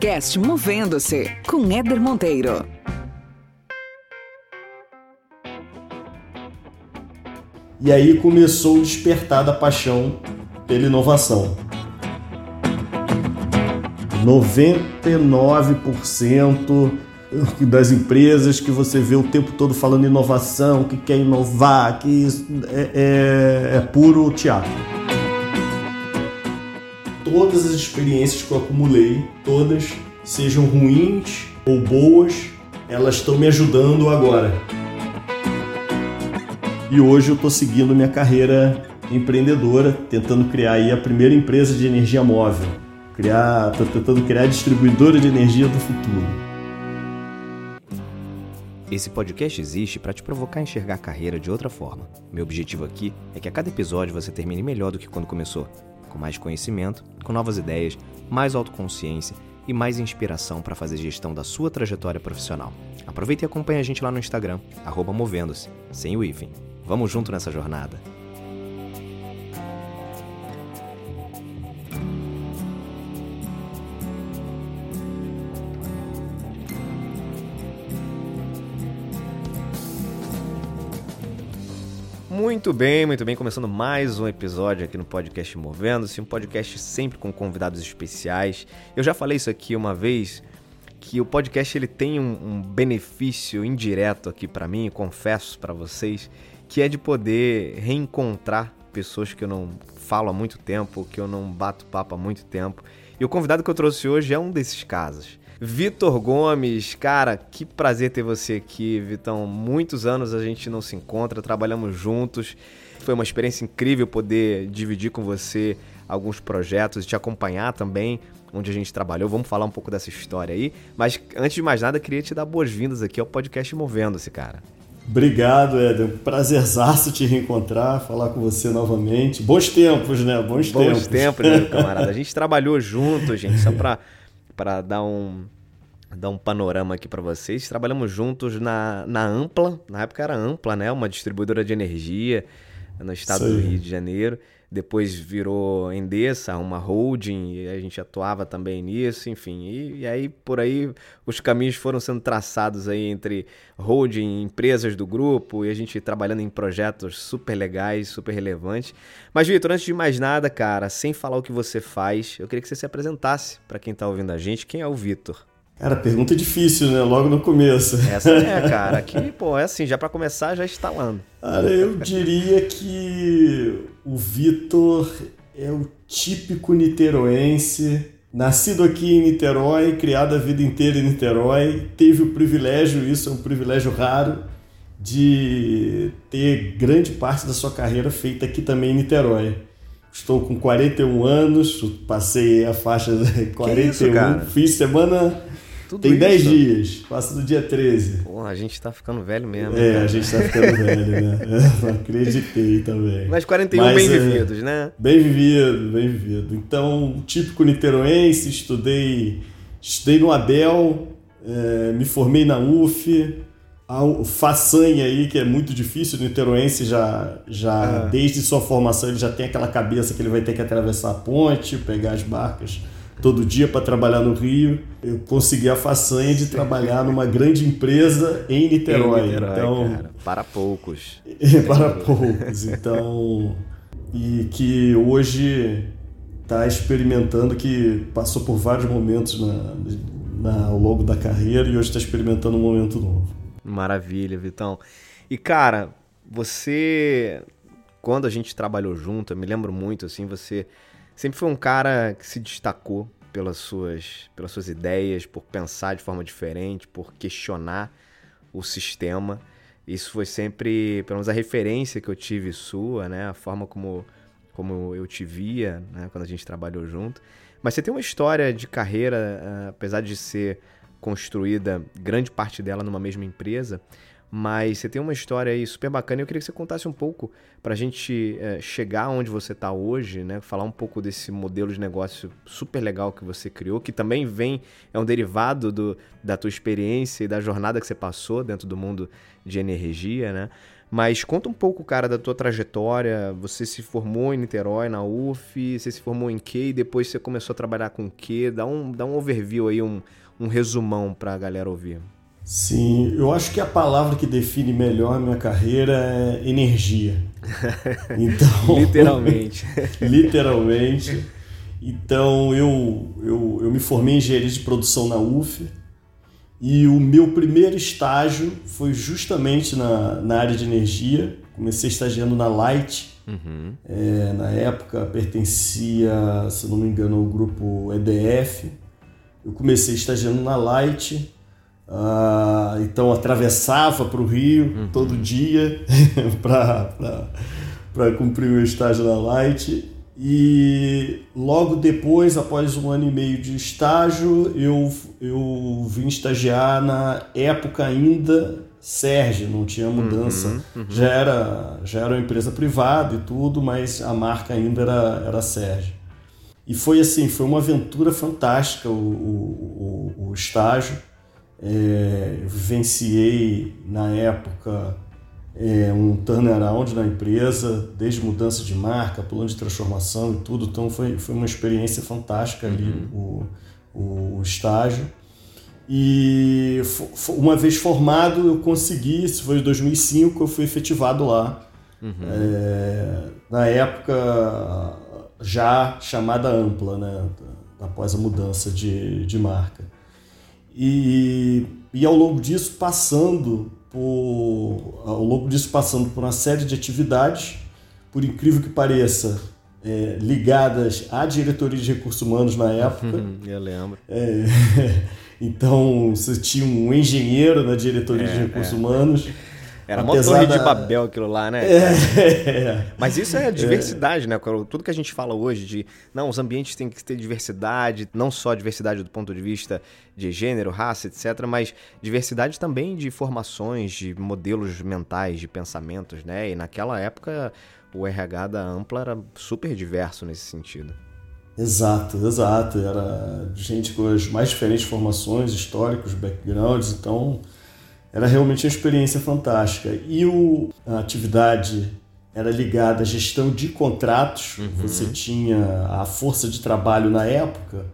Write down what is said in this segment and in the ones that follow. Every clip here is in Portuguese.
podcast Movendo-se com Éder Monteiro. E aí começou o despertar da paixão pela inovação. 99% das empresas que você vê o tempo todo falando inovação, que quer inovar, que é, é, é puro teatro. Todas as experiências que eu acumulei, todas, sejam ruins ou boas, elas estão me ajudando agora. E hoje eu estou seguindo minha carreira empreendedora, tentando criar aí a primeira empresa de energia móvel. Criar, tô tentando criar a distribuidora de energia do futuro. Esse podcast existe para te provocar a enxergar a carreira de outra forma. Meu objetivo aqui é que a cada episódio você termine melhor do que quando começou, com mais conhecimento, com novas ideias, mais autoconsciência e mais inspiração para fazer gestão da sua trajetória profissional. Aproveite e acompanhe a gente lá no Instagram, movendo-se, sem o hífen. Vamos junto nessa jornada. Muito bem, muito bem. Começando mais um episódio aqui no podcast Movendo-se, um podcast sempre com convidados especiais. Eu já falei isso aqui uma vez, que o podcast ele tem um, um benefício indireto aqui para mim, confesso para vocês, que é de poder reencontrar pessoas que eu não falo há muito tempo, que eu não bato papo há muito tempo. E o convidado que eu trouxe hoje é um desses casos. Vitor Gomes, cara, que prazer ter você aqui, Vitão. Muitos anos a gente não se encontra, trabalhamos juntos. Foi uma experiência incrível poder dividir com você alguns projetos e te acompanhar também onde a gente trabalhou. Vamos falar um pouco dessa história aí. Mas antes de mais nada, queria te dar boas-vindas aqui ao podcast Movendo-se, cara. Obrigado, Éder. Prazerzaço te reencontrar, falar com você novamente. Bons tempos, né? Bons, Bons tempos. Bons tempos, né, meu camarada? A gente trabalhou junto, gente, só pra para dar um dar um panorama aqui para vocês. Trabalhamos juntos na, na Ampla, na época era Ampla, né? Uma distribuidora de energia no estado do Rio de Janeiro. Depois virou Endesa, uma holding, e a gente atuava também nisso, enfim. E, e, aí, por aí, os caminhos foram sendo traçados aí entre holding, empresas do grupo, e a gente trabalhando em projetos super legais, super relevantes. Mas, Vitor, antes de mais nada, cara, sem falar o que você faz, eu queria que você se apresentasse para quem está ouvindo a gente. Quem é o Vitor? Cara, pergunta difícil, né? Logo no começo. Essa é, cara. Aqui, pô, é assim, já para começar, já instalando. Cara, eu diria que o Vitor é o típico niteroense, nascido aqui em Niterói, criado a vida inteira em Niterói, teve o privilégio, isso é um privilégio raro, de ter grande parte da sua carreira feita aqui também em Niterói. Estou com 41 anos, passei a faixa de 41, isso, fiz semana tudo Tem 10 dias, passa do dia 13. Porra, a gente tá ficando velho mesmo. É, cara. a gente tá ficando velho, né? Eu acreditei também. Mas 41 Mas, bem é, vividos, né? Bem vivido, bem vivido. Então, típico niteroense, estudei, estudei no Abel, é, me formei na UF, o façanha aí, que é muito difícil, o niteroense já, já ah. desde sua formação, ele já tem aquela cabeça que ele vai ter que atravessar a ponte, pegar as barcas todo dia para trabalhar no Rio. Eu consegui a façanha de trabalhar numa grande empresa em Niterói. Em Niterói então, cara, para poucos. para poucos. Então, e que hoje está experimentando, que passou por vários momentos na, na, ao longo da carreira e hoje está experimentando um momento novo. Maravilha, Vitão. E cara, você, quando a gente trabalhou junto, eu me lembro muito assim, você sempre foi um cara que se destacou pelas suas, pelas suas ideias, por pensar de forma diferente, por questionar o sistema. Isso foi sempre, pelo menos a referência que eu tive sua, né? A forma como, como eu te via, né? Quando a gente trabalhou junto. Mas você tem uma história de carreira, apesar de ser construída grande parte dela numa mesma empresa, Mas você tem uma história aí super bacana e eu queria que você contasse um pouco para a gente é, chegar onde você está hoje, né? Falar um pouco desse modelo de negócio super legal que você criou, que também vem, é um derivado do, da tua experiência e da jornada que você passou dentro do mundo de energia, né? Mas conta um pouco, cara, da tua trajetória. Você se formou em Niterói, na UF, você se formou em quê? E depois você começou a trabalhar com o quê? Dá um, dá um overview aí, um, um resumão para a galera ouvir. Sim, eu acho que a palavra que define melhor a minha carreira é energia. Então, literalmente. literalmente. Então, eu, eu, eu me formei em engenharia de produção na UF e o meu primeiro estágio foi justamente na, na área de energia. Comecei estagiando na Light. Uhum. É, na época pertencia, se não me engano, ao grupo EDF. Eu comecei estagiando na Light ah, então atravessava para o Rio uhum. todo dia para cumprir o estágio na Light. E logo depois, após um ano e meio de estágio, eu, eu vim estagiar na época ainda Sérgio, não tinha mudança. Uhum, uhum. Já, era, já era uma empresa privada e tudo, mas a marca ainda era, era Sérgio. E foi assim, foi uma aventura fantástica o, o, o, o estágio é, vivenciei na época é, um turnaround na empresa, desde mudança de marca, plano de transformação e tudo. Então foi, foi uma experiência fantástica ali uhum. o, o estágio. E uma vez formado, eu consegui, isso foi em 2005, eu fui efetivado lá. Uhum. É, na época já chamada Ampla, né? após a mudança de, de marca. E, e ao longo disso passando por ao longo disso passando por uma série de atividades, por incrível que pareça, é, ligadas à diretoria de recursos humanos na época. Eu lembro. É, então você tinha um engenheiro na diretoria é, de recursos é. humanos. Era uma torre de Babel aquilo lá, né? É. Mas isso é diversidade, é. né? Tudo que a gente fala hoje de, não, os ambientes têm que ter diversidade, não só diversidade do ponto de vista de gênero, raça, etc., mas diversidade também de formações, de modelos mentais, de pensamentos, né? E naquela época o RH da Ampla era super diverso nesse sentido. Exato, exato. Era gente com as mais diferentes formações, históricos, backgrounds, então era realmente uma experiência fantástica. E o, a atividade era ligada à gestão de contratos. Uhum. Você tinha a força de trabalho na época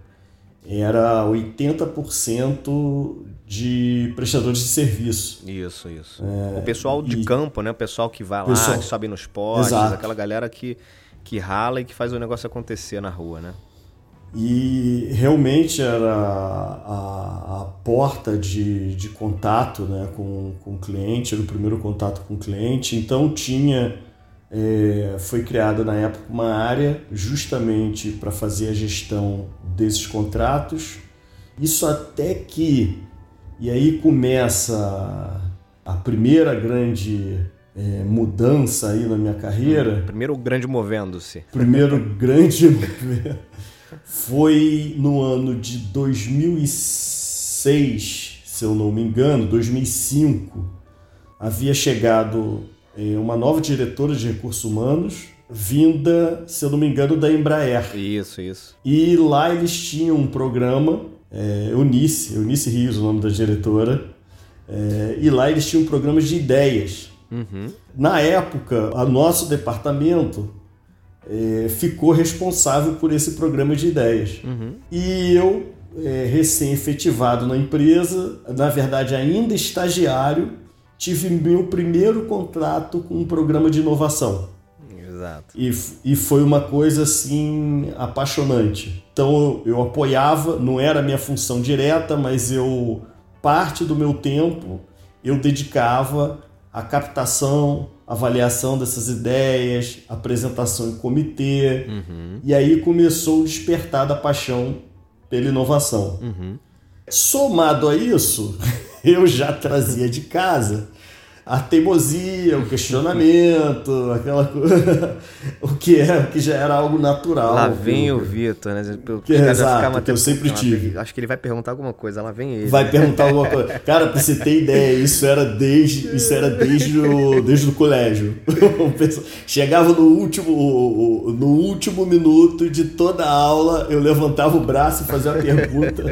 era 80% de prestadores de serviço. Isso, isso. É, o pessoal de e... campo, né? O pessoal que vai lá, pessoal... que sobe nos postes, aquela galera que, que rala e que faz o negócio acontecer na rua, né? E realmente era a, a porta de, de contato né, com, com o cliente, era o primeiro contato com o cliente. Então tinha, é, foi criada na época uma área justamente para fazer a gestão desses contratos. Isso até que, e aí começa a primeira grande é, mudança aí na minha carreira. Primeiro grande movendo-se. Primeiro grande foi no ano de 2006, se eu não me engano, 2005, havia chegado é, uma nova diretora de recursos humanos, vinda, se eu não me engano, da Embraer. Isso, isso. E lá eles tinham um programa, é, Eunice, Eunice Rios, o nome da diretora, é, e lá eles tinham um programa de ideias. Uhum. Na época, o nosso departamento é, ficou responsável por esse programa de ideias. Uhum. E eu, é, recém-efetivado na empresa, na verdade ainda estagiário, tive meu primeiro contrato com um programa de inovação. Exato. E, e foi uma coisa assim apaixonante. Então eu, eu apoiava, não era a minha função direta, mas eu parte do meu tempo eu dedicava à captação, avaliação dessas ideias, apresentação em comitê. Uhum. E aí começou o despertar da paixão pela inovação. Uhum. Somado a isso, eu já trazia de casa a teimosia, o questionamento, aquela coisa. o que é, o que já era algo natural. Lá vem o Vitor, né? Que, exato, que eu sempre tive. Acho que ele vai perguntar alguma coisa, lá vem ele. Vai perguntar alguma coisa. Cara, pra você ter ideia, isso era desde, isso era desde, o, desde o colégio. Chegava no último, no último minuto de toda a aula, eu levantava o braço e fazia uma pergunta.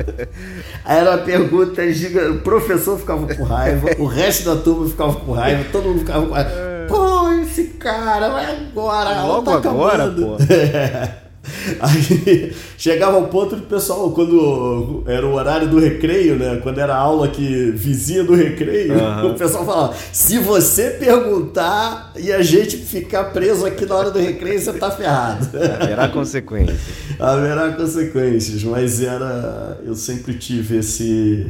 Aí era uma pergunta, o professor ficava com raiva, o resto da turma ficava com raiva, todo mundo ficava com raiva. É. Pô, esse cara, vai agora, Logo tá agora, pô. Aí chegava ao ponto de pessoal, quando era o horário do recreio, né? Quando era a aula que vizinha do recreio, uhum. o pessoal falava: se você perguntar e a gente ficar preso aqui na hora do recreio, você tá ferrado. Haverá consequências. Haverá consequências, mas era. Eu sempre tive esse.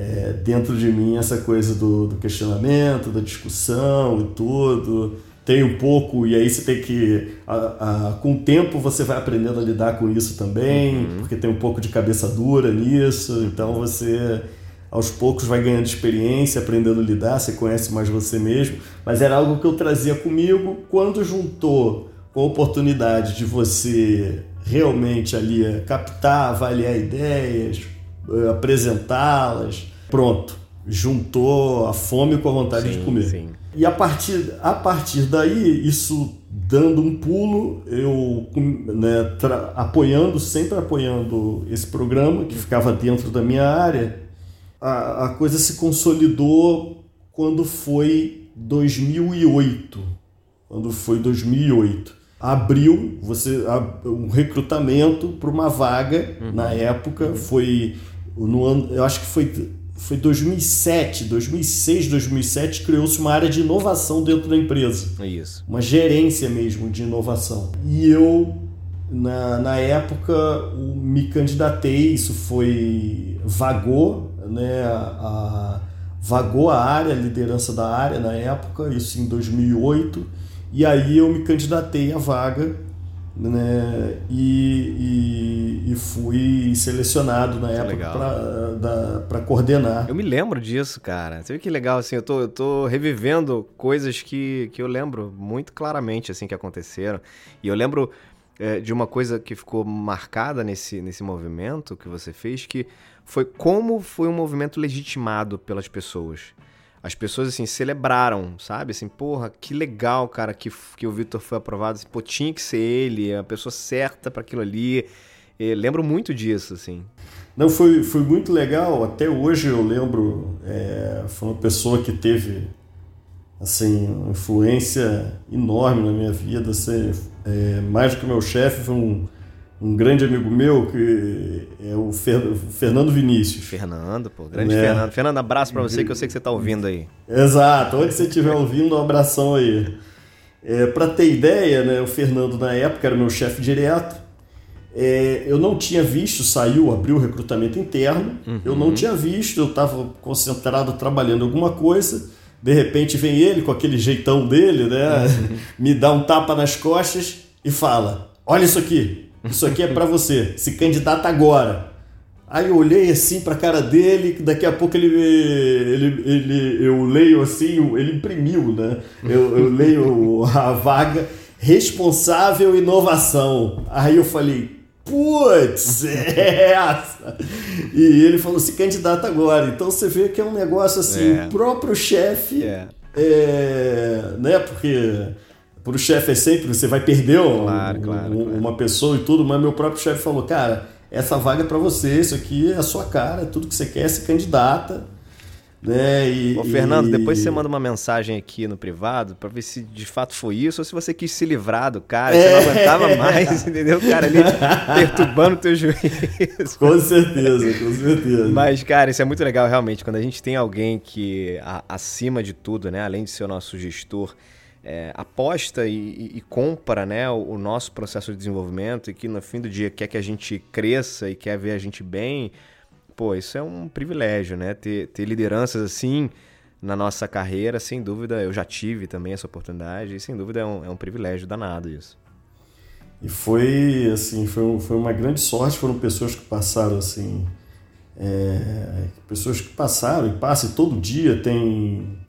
É, dentro de mim essa coisa do, do questionamento, da discussão e tudo tem um pouco, e aí você tem que. A, a, com o tempo você vai aprendendo a lidar com isso também, uhum. porque tem um pouco de cabeça dura nisso, então você aos poucos vai ganhando experiência, aprendendo a lidar, você conhece mais você mesmo, mas era algo que eu trazia comigo quando juntou com a oportunidade de você realmente ali eh, captar, avaliar ideias, apresentá-las, pronto, juntou a fome com a vontade sim, de comer. Sim. E a partir, a partir daí, isso dando um pulo, eu né, apoiando, sempre apoiando esse programa que ficava dentro da minha área, a, a coisa se consolidou quando foi 2008. Quando foi 2008. Abriu você um recrutamento para uma vaga uhum. na época, uhum. foi no ano, eu acho que foi foi 2007, 2006, 2007, criou-se uma área de inovação dentro da empresa. Isso. Uma gerência mesmo de inovação. E eu, na, na época, me candidatei, isso foi, vagou, né, a, vagou a área, a liderança da área na época, isso em 2008, e aí eu me candidatei à vaga né? E, e, e, fui selecionado na época para coordenar. Eu me lembro disso, cara. Você vê que legal, assim, eu tô, eu tô revivendo coisas que, que eu lembro muito claramente, assim, que aconteceram. E eu lembro é, de uma coisa que ficou marcada nesse, nesse movimento que você fez, que foi como foi um movimento legitimado pelas pessoas as pessoas, assim, celebraram, sabe? Assim, porra, que legal, cara, que, que o Vitor foi aprovado. Assim, pô, tinha que ser ele, a pessoa certa para aquilo ali. E lembro muito disso, assim. Não, foi, foi muito legal. Até hoje eu lembro, é, foi uma pessoa que teve, assim, influência enorme na minha vida. Assim, é, mais do que meu chefe, foi um um grande amigo meu, que é o Fernando Vinícius. Fernando, pô, grande é. Fernando. Fernando, abraço para você que eu sei que você tá ouvindo aí. Exato, onde você estiver ouvindo, um abração aí. É, para ter ideia, né, o Fernando na época era meu chefe direto. É, eu não tinha visto, saiu, abriu o recrutamento interno. Uhum. Eu não tinha visto, eu estava concentrado trabalhando alguma coisa. De repente vem ele com aquele jeitão dele, né? Uhum. Me dá um tapa nas costas e fala: Olha isso aqui, isso aqui é para você. Se candidata agora. Aí eu olhei assim para a cara dele, daqui a pouco ele, ele, ele, eu leio assim, ele imprimiu, né? Eu, eu leio a vaga responsável inovação. Aí eu falei, putz, é essa. E ele falou, se candidata agora. Então você vê que é um negócio assim, é. o próprio chefe, é. é, né? Porque para o chefe é sempre, você vai perder um, claro, claro, um, claro. uma pessoa e tudo, mas meu próprio chefe falou, cara, essa vaga é para você, isso aqui é a sua cara, é tudo que você quer, se candidata. Né? E, Ô, Fernando, e... depois você manda uma mensagem aqui no privado para ver se de fato foi isso ou se você quis se livrar do cara, é... você não aguentava mais, entendeu? O cara ali perturbando o teu juízo. Com certeza, com certeza. Mas, cara, isso é muito legal realmente, quando a gente tem alguém que, acima de tudo, né, além de ser o nosso gestor, é, aposta e, e, e, compra né, o, o, nosso processo de desenvolvimento e que no fim do dia quer que a gente cresça e quer ver a gente bem, pô, isso é um privilégio, né? Ter, ter lideranças assim na nossa carreira, sem dúvida, eu já tive também essa oportunidade e sem dúvida é um, é um privilégio danado isso. E foi, assim, foi, foi uma grande sorte, foram pessoas que passaram, assim, é, pessoas que passaram e passam todo dia, tem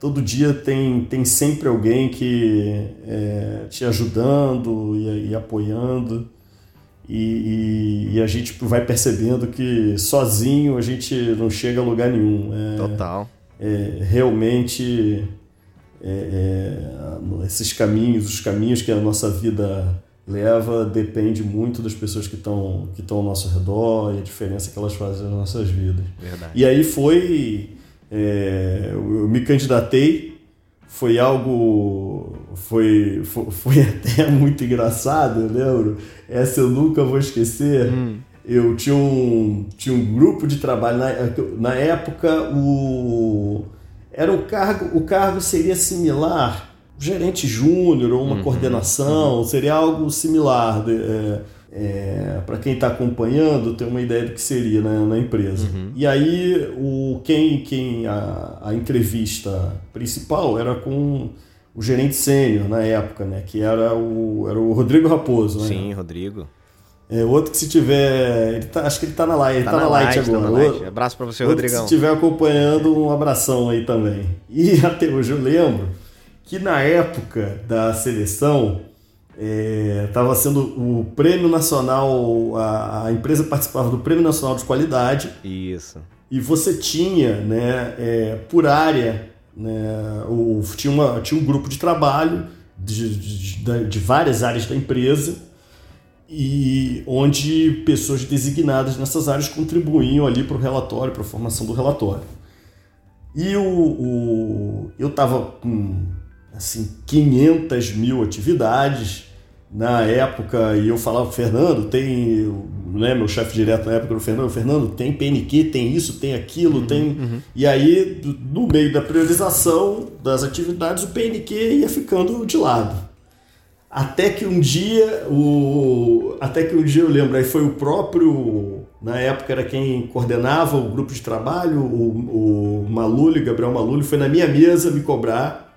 todo dia tem, tem sempre alguém que é, te ajudando e, e apoiando. E, e, e, a gente vai percebendo que sozinho a gente não chega a lugar nenhum. É, Total. É, realmente, é, é esses caminhos, os caminhos que a nossa vida leva, depende muito das pessoas que estão que ao nosso redor e a diferença que elas fazem nas nossas vidas. Verdade. E aí foi é, eu me candidatei, foi algo. Foi, foi, foi, até muito engraçado, eu lembro. Essa eu nunca vou esquecer. Hum. Eu tinha um, tinha um grupo de trabalho, na, na época o. Era um cargo, o cargo seria similar, gerente júnior ou uma uhum, coordenação, uhum. seria algo similar. De, é, é, para quem está acompanhando ter uma ideia do que seria né, na empresa. Uhum. E aí o quem, quem a, a entrevista principal era com o gerente sênior na época, né, que era o, era o Rodrigo Raposo. Né? Sim, Rodrigo. É, outro que se tiver. Ele tá, acho que ele está na live, tá, tá na, light, light agora. Tá na light. Abraço para você, Rodrigão. Se estiver acompanhando, um abração aí também. E até hoje eu lembro que na época da seleção estava é, sendo o prêmio nacional, a, a, empresa participava do prêmio nacional de qualidade. Isso. E você tinha, né, é, por área, né, o, tinha, uma, tinha um grupo de trabalho de, de, de várias áreas da empresa e onde pessoas designadas nessas áreas contribuíam ali para o relatório, para a formação do relatório. E o, o eu estava com assim 500 mil atividades na época, e eu falava, Fernando, tem, né, meu chefe direto na época, o Fernando, Fernando, tem PNQ, tem isso, tem aquilo, uhum, tem... Uhum. E aí, no meio da priorização das atividades, o PNQ ia ficando de lado. Até que um dia, o... até que um dia eu lembro, aí foi o próprio, na época era quem coordenava o grupo de trabalho, o, o Malulho, Gabriel Malulho, foi na minha mesa me cobrar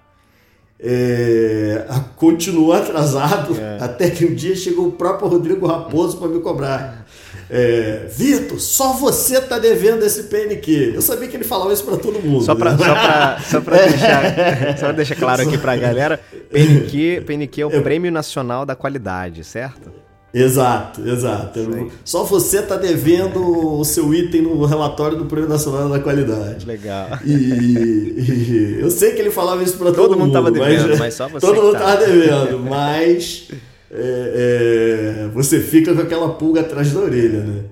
é, continuou atrasado é. até que um dia chegou o próprio Rodrigo Raposo para me cobrar. É, Vitor, só você tá devendo esse PNQ. Eu sabia que ele falava isso para todo mundo. Só para só só deixar, deixar claro aqui para a galera, PNQ, PNQ é o Prêmio Nacional da Qualidade, certo? Exato, exato. Só você está devendo o seu item no relatório do Prêmio Nacional da Qualidade. Legal. E, e eu sei que ele falava isso para todo, todo, mundo. Todo mundo estava devendo, mas, mas, só você. Todo mundo estava tá. devendo, mas é, é, você fica com aquela pulga atrás da orelha, né?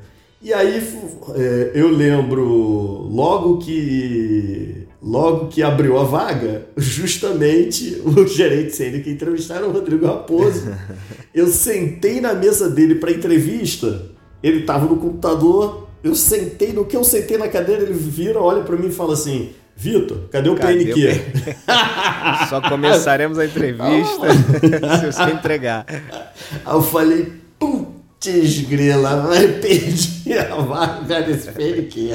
E aí é, eu lembro logo que logo que abriu a vaga, justamente o gerente sênior que entrevistaram o Rodrigo Raposo. Eu sentei na mesa dele para entrevista, ele estava no computador, eu sentei, no que eu sentei na cadeira, ele vira, olha para mim e fala assim: Vitor, cadê o cadê PNQ? O Só começaremos a entrevista se você entregar. Aí eu falei, putz grila, vai perder a vaga desse PNQ.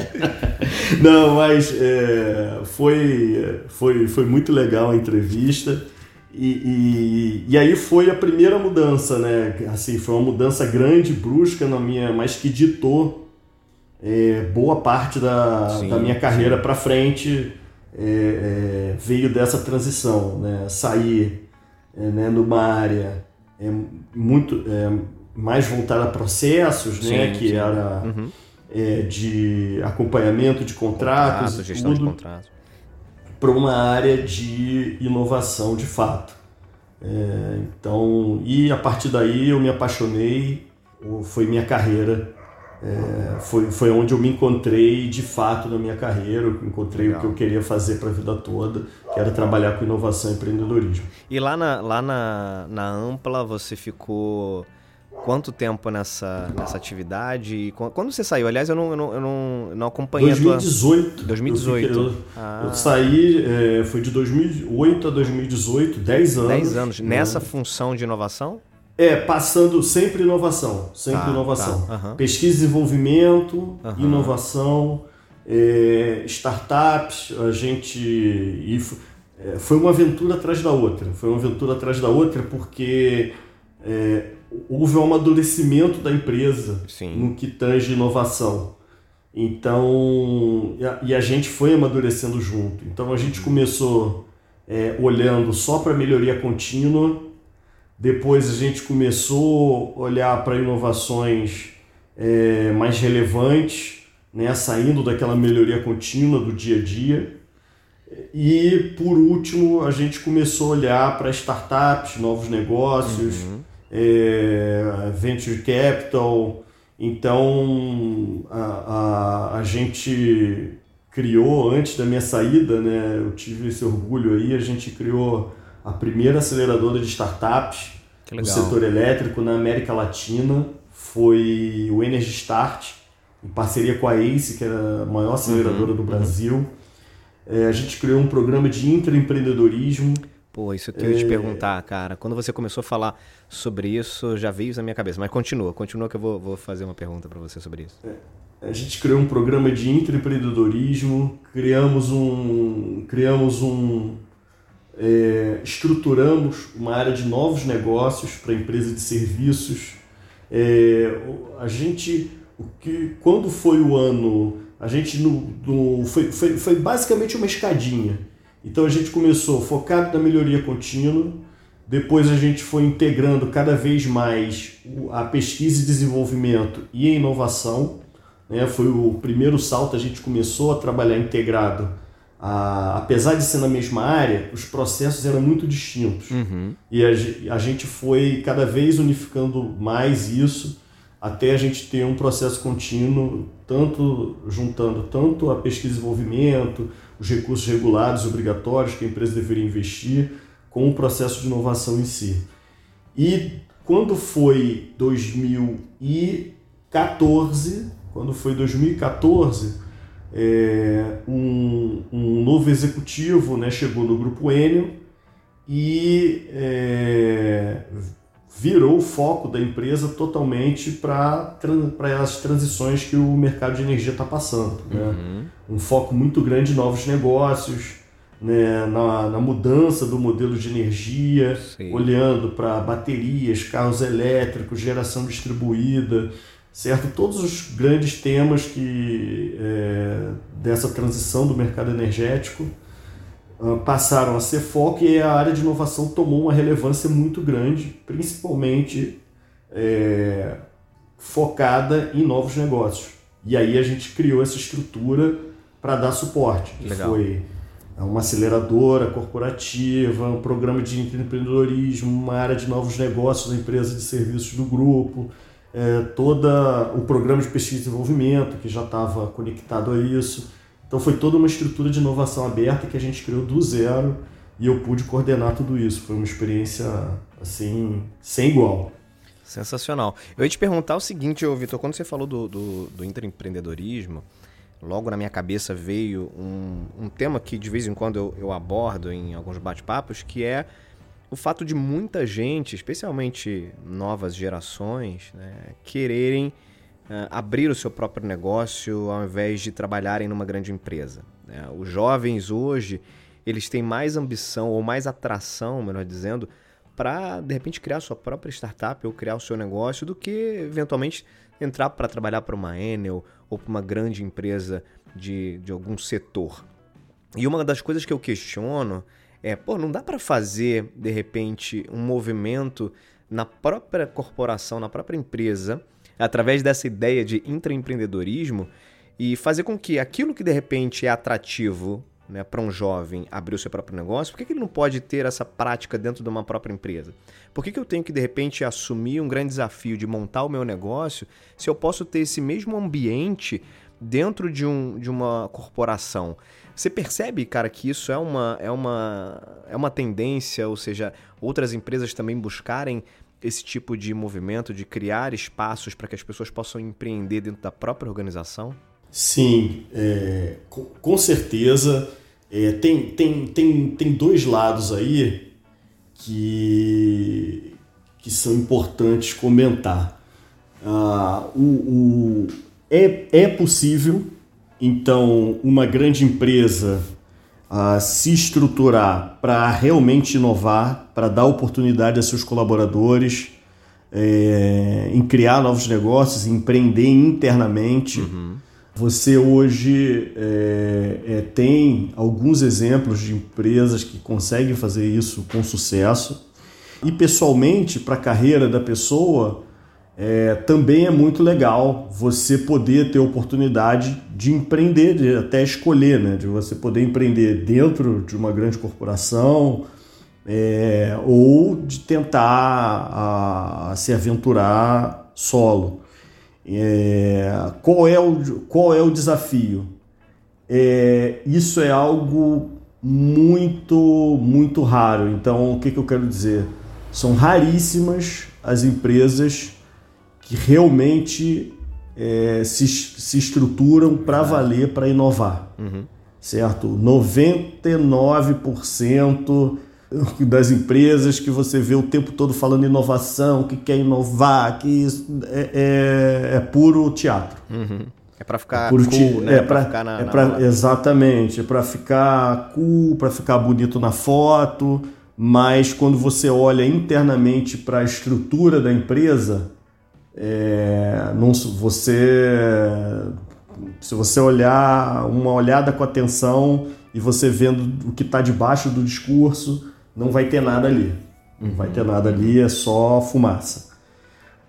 Não, mas é, foi, foi, foi muito legal a entrevista. E, e, e, aí foi a primeira mudança, né? Assim, foi uma mudança grande, brusca na minha, mas que ditou é, boa parte da, sim, da minha carreira para frente. É, é, veio dessa transição, né? Sair é, né, numa área é, muito mais voltada a processos, né? sim, né? Que sim. era uhum. De acompanhamento de contratos, Contrato, gestão tudo. de contratos para uma área de inovação de fato. É, então, e a partir daí eu me apaixonei, foi minha carreira, é, foi, foi onde eu me encontrei de fato na minha carreira, eu encontrei Legal. o que eu queria fazer para a vida toda, que era trabalhar com inovação e empreendedorismo. E lá na, lá na, na Ampla você ficou quanto tempo nessa, nessa atividade? E quando você saiu? Aliás, eu não, eu não, eu não, não acompanhei 2018. a tua... 2018. Eu, eu, ah. eu saí, é, foi de 2008 a 2018, 10 anos. 10 anos. Né? Nessa função de inovação? É, passando sempre inovação. Sempre tá, inovação. Tá. Uhum. Pesquisa e desenvolvimento, uhum. inovação, é, startups, a gente... E é, foi uma aventura atrás da outra. Foi uma aventura atrás da outra porque... É, houve um amadurecimento da empresa Sim. no que tange inovação. Então, e a, e a gente foi amadurecendo junto. Então a gente começou é, olhando só para melhoria contínua, depois a gente começou a olhar para inovações é, mais relevantes, né, saindo daquela melhoria contínua do dia a dia. E por último, a gente começou a olhar para startups, novos negócios, uhum. É, venture capital. Então a, a, a gente criou, antes da minha saída, né, eu tive esse orgulho aí, a gente criou a primeira aceleradora de startups no setor elétrico na América Latina. Foi o Energy Start, em parceria com a ACE, que era a maior aceleradora uhum, do Brasil. Uhum. É, a gente criou um programa de intraempreendedorismo. Pô, isso que eu ia te é. perguntar, cara. Quando você começou a falar sobre isso, já veio isso na minha cabeça. Mas continua, continua que eu vou, vou fazer uma pergunta para você sobre isso. É. A gente criou um programa de intraempreendedorismo, criamos um, criamos um, é, estruturamos uma área de novos negócios para empresa de serviços. É, a gente, o que, quando foi o ano a gente no, no, foi, foi, foi basicamente uma escadinha. Então a gente começou focado na melhoria contínua, depois a gente foi integrando cada vez mais a pesquisa e desenvolvimento e a inovação. Né? Foi o primeiro salto, a gente começou a trabalhar integrado. A, apesar de ser na mesma área, os processos eram muito distintos. Uhum. E a, a gente foi cada vez unificando mais isso até a gente ter um processo contínuo, tanto juntando tanto a pesquisa e desenvolvimento, os recursos regulados obrigatórios que a empresa deveria investir, com o processo de inovação em si. E quando foi 2014, quando foi 2014, é, um, um novo executivo né, chegou no grupo Enel e é, virou o foco da empresa totalmente para as transições que o mercado de energia está passando. Né? Uhum. Um foco muito grande em novos negócios, né? na, na mudança do modelo de energia, Sim. olhando para baterias, carros elétricos, geração distribuída, certo? Todos os grandes temas que é, dessa transição do mercado energético passaram a ser foco e a área de inovação tomou uma relevância muito grande, principalmente é, focada em novos negócios. E aí a gente criou essa estrutura para dar suporte, que Legal. foi uma aceleradora corporativa, um programa de empreendedorismo, uma área de novos negócios da empresa de serviços do grupo, é, toda o programa de pesquisa e desenvolvimento que já estava conectado a isso então foi toda uma estrutura de inovação aberta que a gente criou do zero e eu pude coordenar tudo isso. Foi uma experiência assim sem igual. Sensacional. Eu ia te perguntar o seguinte, Vitor, quando você falou do, do, do intraempreendedorismo, logo na minha cabeça veio um, um tema que de vez em quando eu, eu abordo em alguns bate-papos, que é o fato de muita gente, especialmente novas gerações, né, quererem uh, abrir o seu próprio negócio ao invés de trabalharem numa grande empresa. Né? Os jovens hoje, eles têm mais ambição ou mais atração, melhor dizendo, para de repente criar sua própria startup ou criar o seu negócio do que eventualmente entrar para trabalhar para uma Enel ou para uma grande empresa de, de algum setor. E uma das coisas que eu questiono é, pô, não dá para fazer de repente um movimento na própria corporação, na própria empresa, através dessa ideia de intraempreendedorismo e fazer com que aquilo que de repente é atrativo né, para um jovem abrir o seu próprio negócio, por que, que ele não pode ter essa prática dentro de uma própria empresa? Por que, que eu tenho que de repente assumir um grande desafio de montar o meu negócio se eu posso ter esse mesmo ambiente dentro de, um, de uma corporação? Você percebe, cara, que isso é uma, é, uma, é uma tendência, ou seja, outras empresas também buscarem esse tipo de movimento de criar espaços para que as pessoas possam empreender dentro da própria organização? Sim, é, com, certeza. É, tem, tem, tem, tem dois lados aí que, que são importantes comentar. Ah, o, o, é, é possível, então, uma grande empresa a se estruturar para realmente inovar, para dar oportunidade a seus colaboradores, é, em criar novos negócios, empreender internamente. Uhum. Você hoje é, é, tem alguns exemplos de empresas que conseguem fazer isso com sucesso. E pessoalmente, para a carreira da pessoa, é, também é muito legal você poder ter oportunidade de empreender, de até escolher, né? de você poder empreender dentro de uma grande corporação é, ou de tentar a, a se aventurar solo. É, qual, é o, qual é o desafio? É, isso é algo muito, muito raro. Então, o que, que eu quero dizer? São raríssimas as empresas que realmente é, se, se estruturam para valer, para inovar. Uhum. Certo? 99% das empresas que você vê o tempo todo falando inovação, que quer inovar, que isso é, é, é puro teatro. Uhum. É para ficar é cool, te... né? É para ficar na, é pra... na... Exatamente, é para ficar cool, para ficar bonito na foto, mas quando você olha internamente para a estrutura da empresa, é, não, você, se você olhar uma olhada com atenção e você vendo o que está debaixo do discurso, não vai ter nada ali. Não vai ter nada ali, é só fumaça.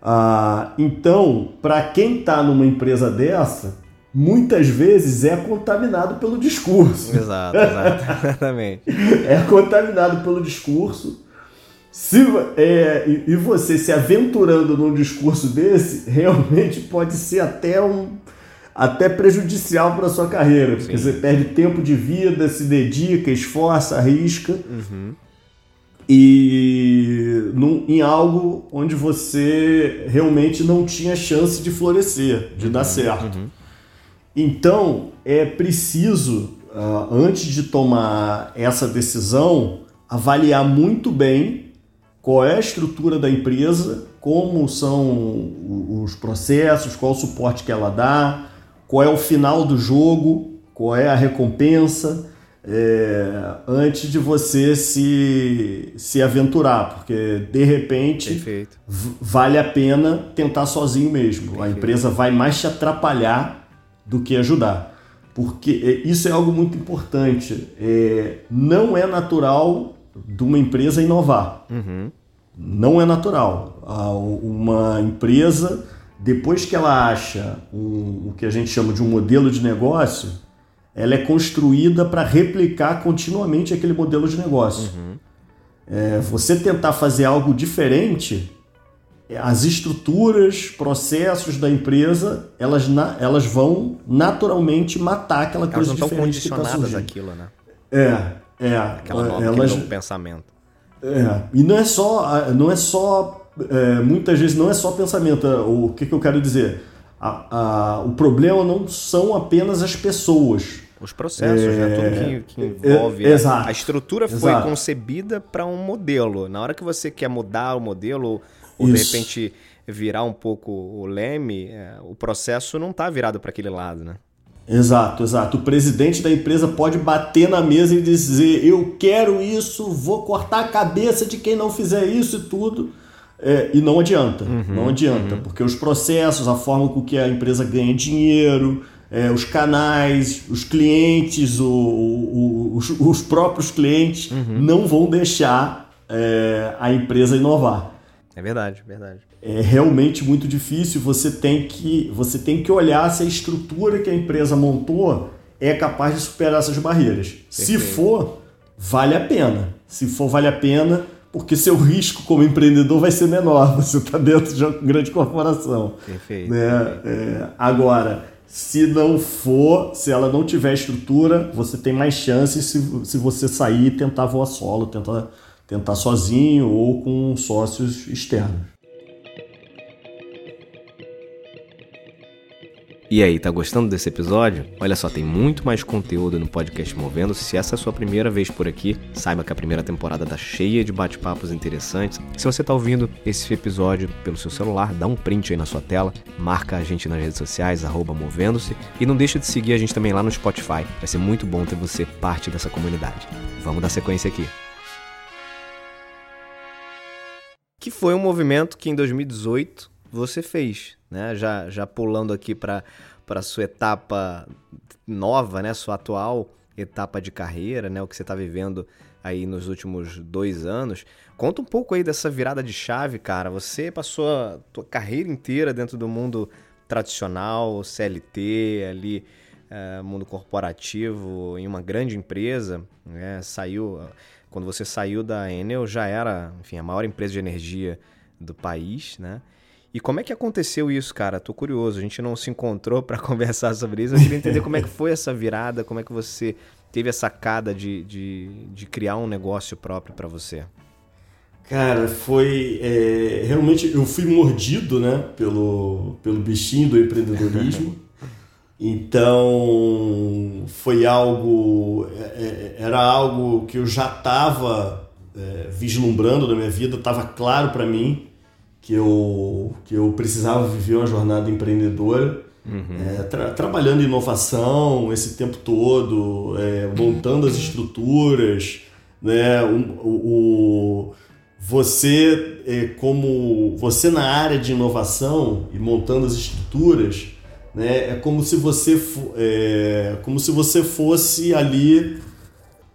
Ah, então, para quem está numa empresa dessa, muitas vezes é contaminado pelo discurso. Exato, exatamente. é contaminado pelo discurso se, é, e, você se aventurando num discurso desse, realmente pode ser até um até prejudicial para sua carreira, porque Sim. você perde tempo de vida, se dedica, esforça, arrisca. Uhum. E num, em algo onde você realmente não tinha chance de florescer, de uhum. dar certo. Uhum. Então, é preciso, uh, antes de tomar essa decisão, avaliar muito bem qual é a estrutura da empresa, como são os processos, qual o suporte que ela dá, qual é o final do jogo, qual é a recompensa, é, antes de você se, se aventurar, porque de repente vale a pena tentar sozinho mesmo. Perfeito. A empresa vai mais te atrapalhar do que ajudar. Porque é, isso é algo muito importante. É, não é natural de uma empresa inovar. Uhum. Não é natural. Uma empresa, depois que ela acha um, o que a gente chama de um modelo de negócio, ela é construída para replicar continuamente aquele modelo de negócio. Uhum. É, você tentar fazer algo diferente, as estruturas, processos da empresa, elas, na, elas vão naturalmente matar aquela elas coisa não diferente estão condicionadas que tá àquilo, né? É, é, Aquela nova, elas, pensamento. É, e não é só, não é só é, muitas vezes não é só pensamento. É, o que, que eu quero dizer? A, a, o problema não são apenas as pessoas. Os processos, é, né? Tudo que, que é, envolve. É, exato, a estrutura foi exato. concebida para um modelo. Na hora que você quer mudar o modelo, ou Isso. de repente virar um pouco o leme, o processo não está virado para aquele lado, né? Exato, exato. O presidente da empresa pode bater na mesa e dizer: Eu quero isso, vou cortar a cabeça de quem não fizer isso e tudo. É, e não adianta, uhum, não adianta, uhum. porque os processos, a forma com que a empresa ganha dinheiro, é, os canais, os clientes, o, o, os, os, próprios clientes uhum. não vão deixar é, a empresa inovar. É verdade, verdade é realmente muito difícil. Você tem que você tem que olhar se a estrutura que a empresa montou é capaz de superar essas barreiras. Perfeito. Se for, vale a pena. Se for, vale a pena, porque seu risco como empreendedor vai ser menor. Você está dentro de uma grande corporação. Perfeito. Né? É, agora, se não for, se ela não tiver estrutura, você tem mais chances se, se você sair e tentar voar solo, tentar, tentar sozinho ou com sócios externos. E aí, tá gostando desse episódio? Olha só, tem muito mais conteúdo no podcast Movendo. Se essa é a sua primeira vez por aqui, saiba que a primeira temporada tá cheia de bate-papos interessantes. Se você tá ouvindo esse episódio pelo seu celular, dá um print aí na sua tela, marca a gente nas redes sociais, Movendo-se, e não deixa de seguir a gente também lá no Spotify. Vai ser muito bom ter você parte dessa comunidade. Vamos dar sequência aqui. Que foi um movimento que em 2018 você fez, né? Já, já pulando aqui para para sua etapa nova, né? Sua atual etapa de carreira, né? O que você está vivendo aí nos últimos dois anos. Conta um pouco aí dessa virada de chave, cara. Você passou a tua carreira inteira dentro do mundo tradicional, CLT, ali, é, mundo corporativo, em uma grande empresa, né? Saiu, quando você saiu da Enel, já era, enfim, a maior empresa de energia do país, né? E como é que aconteceu isso, cara? Tô curioso. A gente não se encontrou para conversar sobre isso. Eu queria entender como é que foi essa virada, como é que você teve a sacada de, de, de criar um negócio próprio para você. Cara, foi é, realmente eu fui mordido, né, pelo pelo bichinho do empreendedorismo. então foi algo é, é, era algo que eu já estava é, vislumbrando na minha vida, estava claro para mim que eu, que eu precisava viver uma jornada empreendedora, uhum. é, tra trabalhando em inovação esse tempo todo, é, montando as estruturas, né? O, o você é, como você na área de inovação e montando as estruturas, né? É como se você é, como se você fosse ali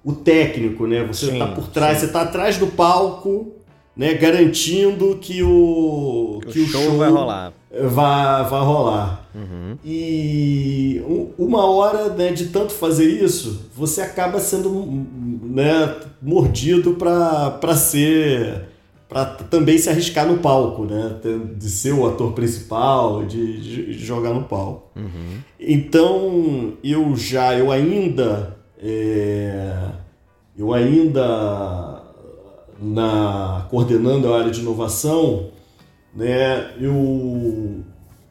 o técnico, né? Você está por trás, sim. você está atrás do palco né, garantindo que o, que, que o, show, show, vai rolar. Vai, vai rolar. Uhum. E uma hora né, de tanto fazer isso, você acaba sendo né, mordido para ser. para também se arriscar no palco, né? De ser o ator principal, de, de jogar no palco. Uhum. Então eu já, eu ainda. É, eu ainda na coordenando a área de inovação, né, eu,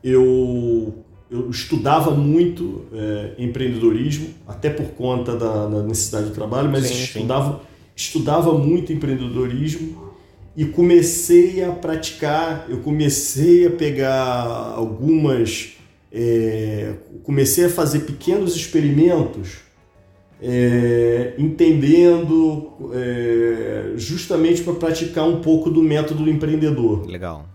eu, eu estudava muito é, empreendedorismo, até por conta da, da, necessidade de trabalho, mas sim, estudava, sim. estudava muito empreendedorismo e comecei a praticar, eu comecei a pegar algumas, é, comecei a fazer pequenos experimentos é, entendendo é, justamente para praticar um pouco do método empreendedor. Legal.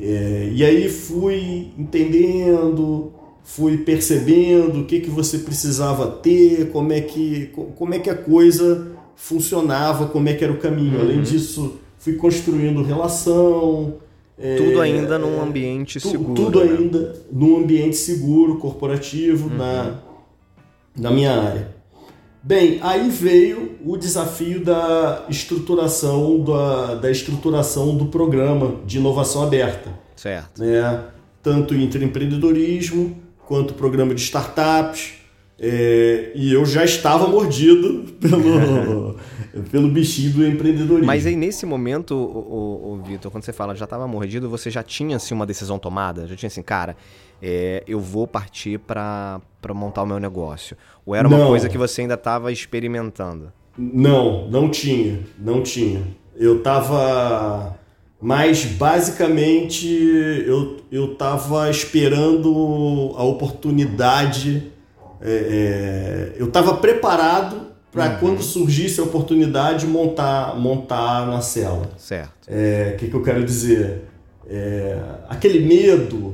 É, e aí fui entendendo, fui percebendo o que, que você precisava ter, como é que, como é que a coisa funcionava, como é que era o caminho. Uhum. Além disso, fui construindo relação. É, tudo ainda num ambiente tu, seguro. Tudo né? ainda num ambiente seguro, corporativo, uhum. na, na minha área. Bem, aí veio o desafio da estruturação da, da estruturação do programa de inovação aberta. Certo. Né? Tanto empreendedorismo quanto o programa de startups. É, e eu já estava mordido pelo, pelo bichinho do empreendedorismo. Mas aí nesse momento, o, o, o Vitor, quando você fala já estava mordido, você já tinha assim, uma decisão tomada? Já tinha assim, cara, é, eu vou partir para montar o meu negócio? Ou era uma não. coisa que você ainda estava experimentando? Não, não tinha, não tinha. Eu estava mas basicamente eu eu estava esperando a oportunidade, é, é, eu estava preparado para uhum. quando surgisse a oportunidade montar montar na cela. Certo. O é, que, que eu quero dizer? É, aquele medo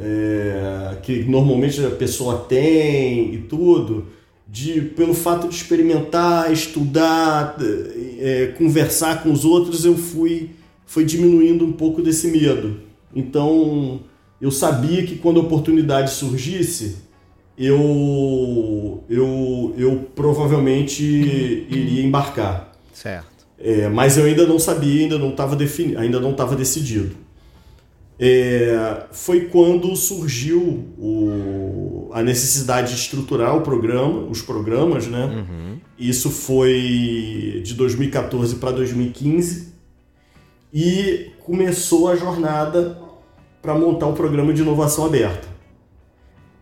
é, que normalmente a pessoa tem e tudo, de pelo fato de experimentar, estudar, é, conversar com os outros, eu fui foi diminuindo um pouco desse medo. Então eu sabia que quando a oportunidade surgisse, eu eu, eu provavelmente iria embarcar. Certo. É, mas eu ainda não sabia, ainda não estava defini ainda não estava decidido é, foi quando surgiu o, a necessidade de estruturar o programa, os programas, né? Uhum. Isso foi de 2014 para 2015 e começou a jornada para montar o programa de inovação aberta.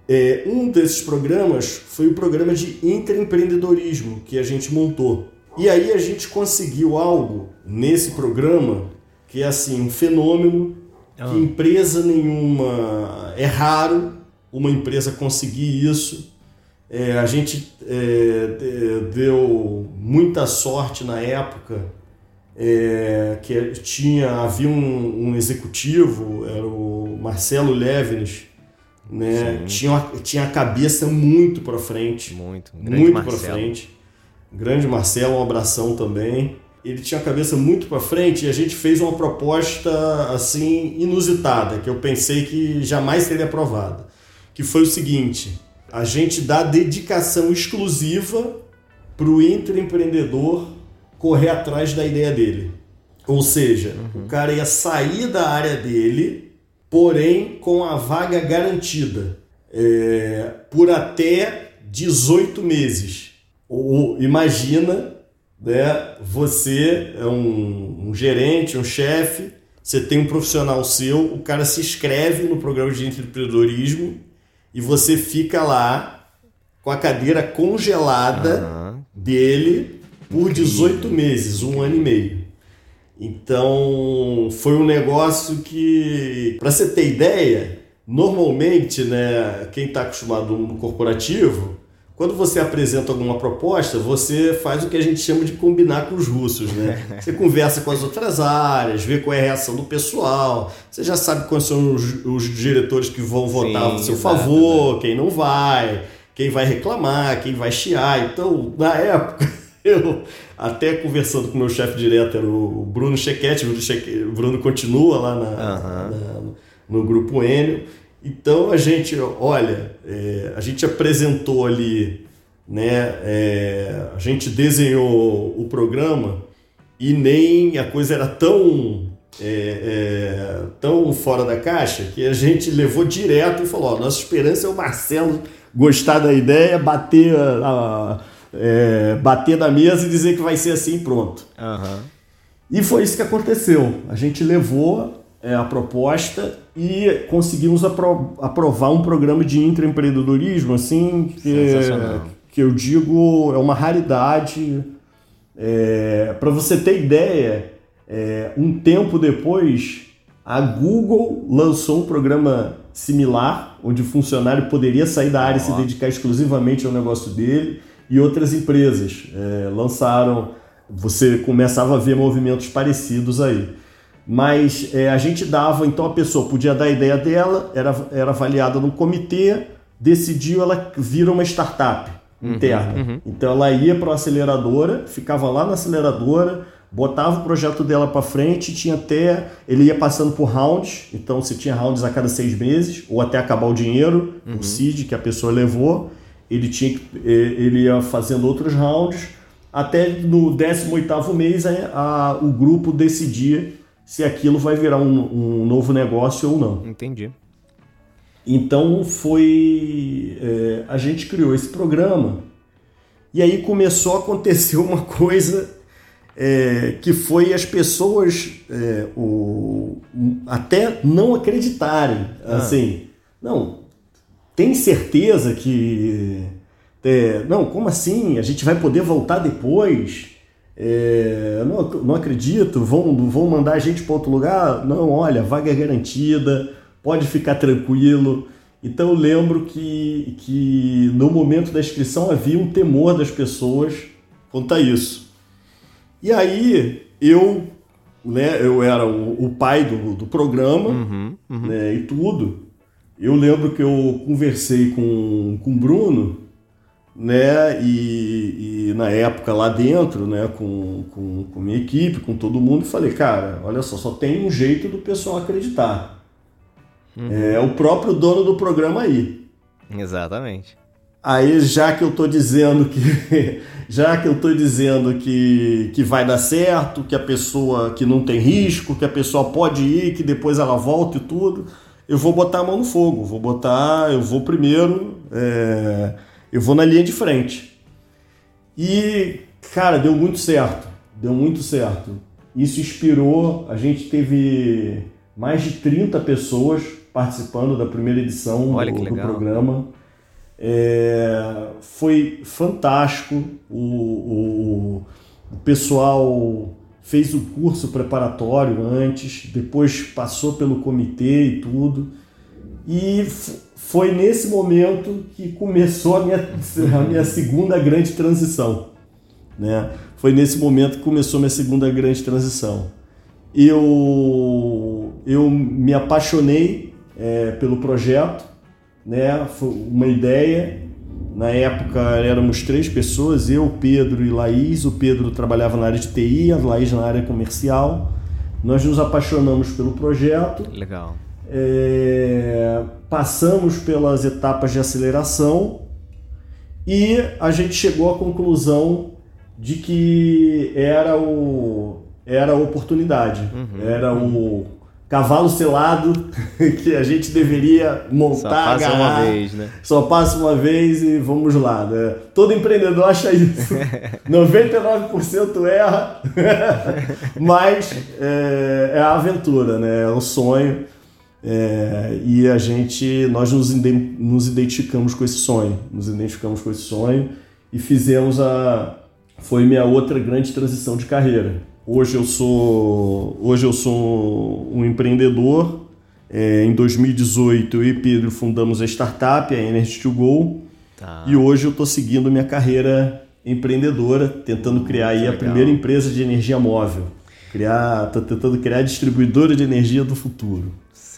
É, um desses programas foi o programa de intraempreendedorismo que a gente montou. E aí a gente conseguiu algo nesse programa que é assim um fenômeno que empresa nenhuma. É raro uma empresa conseguir isso. É, a gente é, deu muita sorte na época é, que tinha havia um, um, executivo era o Marcelo Levenes né? Tinha, tinha a cabeça muito para frente. Muito. Muito para frente. Grande Marcelo, um abração também. Ele tinha a cabeça muito para frente e a gente fez uma proposta assim inusitada, que eu pensei que jamais seria aprovada. Que foi o seguinte: a gente dá dedicação exclusiva para o intraempreendedor correr atrás da ideia dele. Ou seja, uhum. o cara ia sair da área dele, porém com a vaga garantida é, por até 18 meses. Ou imagina, né, você é um, um gerente, um chefe, você tem um profissional seu, o cara se inscreve no programa de empreendedorismo e você fica lá com a cadeira congelada uhum. dele por 18 meses, um ano e meio. Então, foi um negócio que, para você ter ideia, normalmente, né, quem está acostumado no corporativo, quando você apresenta alguma proposta, você faz o que a gente chama de combinar com os russos, né? Você conversa com as outras áreas, vê qual é a reação do pessoal, você já sabe quais são os, os diretores que vão votar Sim, a seu exato, favor, né? quem não vai, quem vai reclamar, quem vai chiar. Então, na época, eu até conversando com o meu chefe direto, era o Bruno Chequete, o Bruno continua lá na, uhum. na, no grupo Enio. Então a gente, olha, é, a gente apresentou ali, né? É, a gente desenhou o programa e nem a coisa era tão é, é tão fora da caixa que a gente levou direto e falou: ó, nossa esperança é o Marcelo gostar da ideia, bater a, a é, bater na mesa e dizer que vai ser assim pronto. Uhum. E foi isso que aconteceu. A gente levou é, a proposta e conseguimos apro aprovar um programa de intraempreendedorismo assim que, que eu digo é uma raridade. É, Para você ter ideia, é, um tempo depois a Google lançou um programa similar, onde o funcionário poderia sair da área e se dedicar exclusivamente ao negócio dele e outras empresas é, lançaram. Você começava a ver movimentos parecidos aí. Mas é, a gente dava, então a pessoa podia dar a ideia dela, era, era avaliada no comitê, decidiu, ela vira uma startup uhum, interna. Uhum. Então ela ia para a aceleradora, ficava lá na aceleradora, botava o projeto dela para frente, tinha até. Ele ia passando por rounds, então você tinha rounds a cada seis meses, ou até acabar o dinheiro, uhum. o CID que a pessoa levou ele tinha que, ele ia fazendo outros rounds até no 18º mês a, a, o grupo decidia se aquilo vai virar um, um, novo negócio ou não. Entendi. Então foi é, a gente criou esse programa e aí começou a acontecer uma coisa é, que foi as pessoas é, o, até não acreditarem ah. assim não tem certeza que. É, não, como assim? A gente vai poder voltar depois? É, não, não acredito, vão, vão mandar a gente para outro lugar? Não, olha, vaga é garantida, pode ficar tranquilo. Então eu lembro que, que no momento da inscrição havia um temor das pessoas quanto a isso. E aí eu, né, eu era o, o pai do, do programa uhum, uhum. Né, e tudo. Eu lembro que eu conversei com, com o Bruno, né, e, e, na época lá dentro, né, com, com, com minha equipe, com todo mundo, e falei, cara, olha só, só tem um jeito do pessoal acreditar. Uhum. É o próprio dono do programa aí. Exatamente. Aí, já que eu tô dizendo que já que eu tô dizendo que, que vai dar certo, que a pessoa que não tem risco, que a pessoa pode ir, que depois ela volta e tudo, eu vou botar a mão no fogo, vou botar, eu vou primeiro, é, eu vou na linha de frente. E, cara, deu muito certo, deu muito certo. Isso inspirou, a gente teve mais de 30 pessoas participando da primeira edição do, do, programa. É, foi fantástico, o, o, o pessoal fez o curso preparatório antes, depois passou pelo comitê e tudo. E foi nesse momento que começou a minha, a minha segunda grande transição. Né? Foi nesse momento que começou a minha segunda grande transição. Eu, eu me apaixonei é, pelo projeto, né? Foi uma ideia. Na época éramos três pessoas, eu, Pedro e Laís. O Pedro trabalhava na área de TI, a Laís na área comercial. Nós nos apaixonamos pelo projeto. Legal. É, passamos pelas etapas de aceleração e a gente chegou à conclusão de que era o era a oportunidade, uhum, era o cavalo selado que a gente deveria montar, Só passa agarrar, uma vez, né? Só passa uma vez e vamos lá, né? Todo empreendedor acha isso. 99% erra, mas é, é, a aventura, né? É o sonho. É, e a gente, nós nos, nos identificamos com esse sonho, nos identificamos com esse sonho e fizemos a, foi minha outra grande transição de carreira. Hoje eu sou, hoje eu sou um empreendedor. É, em 2018 eu e Pedro fundamos a startup, a Energy to Go. Tá. E hoje eu estou seguindo minha carreira empreendedora, tentando criar aí a primeira empresa de energia móvel. Criar, tô tentando criar a distribuidora de energia do futuro.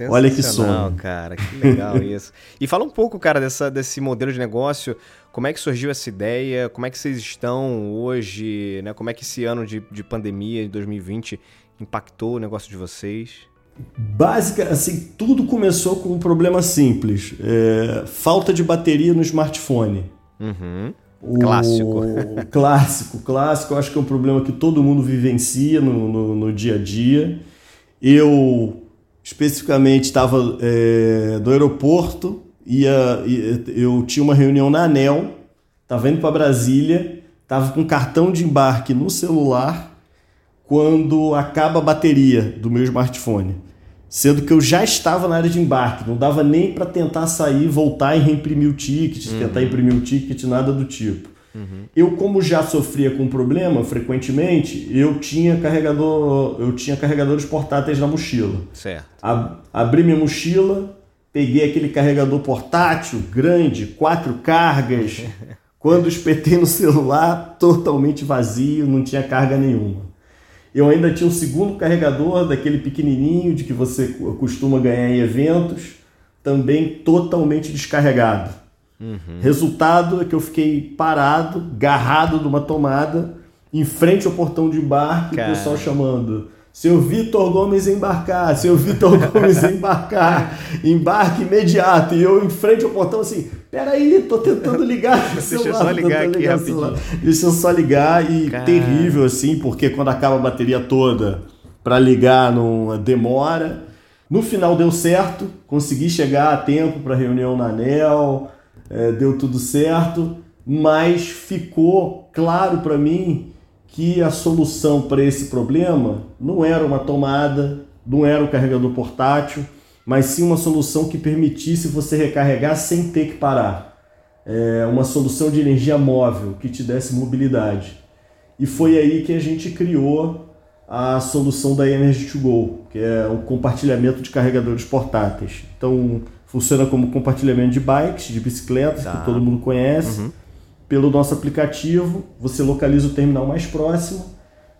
Olha que sonho. cara, que legal isso. E fala um pouco, cara, dessa, desse modelo de negócio. Como é que surgiu essa ideia? Como é que vocês estão hoje? Né? Como é que esse ano de, de pandemia, de 2020, impactou o negócio de vocês? Básica, assim, tudo começou com um problema simples: é, falta de bateria no smartphone. Uhum. O clássico. clássico, clássico. Acho que é um problema que todo mundo vivencia no, no, no dia a dia. Eu, especificamente, estava é, do aeroporto ia, ia, eu tinha uma reunião na ANEL, estava indo para Brasília, estava com cartão de embarque no celular quando acaba a bateria do meu smartphone. Sendo que eu já estava na área de embarque, não dava nem para tentar sair, voltar e reimprimir o ticket, uhum. tentar imprimir o ticket, nada do tipo. Uhum. Eu, como já sofria com problema frequentemente, eu tinha carregador, eu tinha carregadores portáteis na mochila. Certo. abri minha mochila, peguei aquele carregador portátil grande, quatro cargas. Quando espetei no celular, totalmente vazio, não tinha carga nenhuma. Eu ainda tinha um segundo carregador, daquele pequenininho de que você costuma ganhar em eventos, também totalmente descarregado. Uhum. Resultado é que eu fiquei parado, garrado numa tomada, em frente ao portão de embarque, Cara. o pessoal chamando seu Vitor Gomes embarcar, seu Vitor Gomes embarcar, embarque imediato. E eu em frente ao portão assim, peraí, tô tentando ligar celular. Deixa eu só ligar aqui rapidinho. Deixa eu só ligar e terrível assim, porque quando acaba a bateria toda para ligar não demora. No final deu certo, consegui chegar a tempo para reunião na ANEL, é, deu tudo certo, mas ficou claro para mim que a solução para esse problema não era uma tomada, não era um carregador portátil, mas sim uma solução que permitisse você recarregar sem ter que parar. É uma solução de energia móvel que te desse mobilidade. E foi aí que a gente criou a solução da Energy to Go, que é o compartilhamento de carregadores portáteis. Então, funciona como compartilhamento de bikes, de bicicletas, tá. que todo mundo conhece. Uhum pelo nosso aplicativo, você localiza o terminal mais próximo,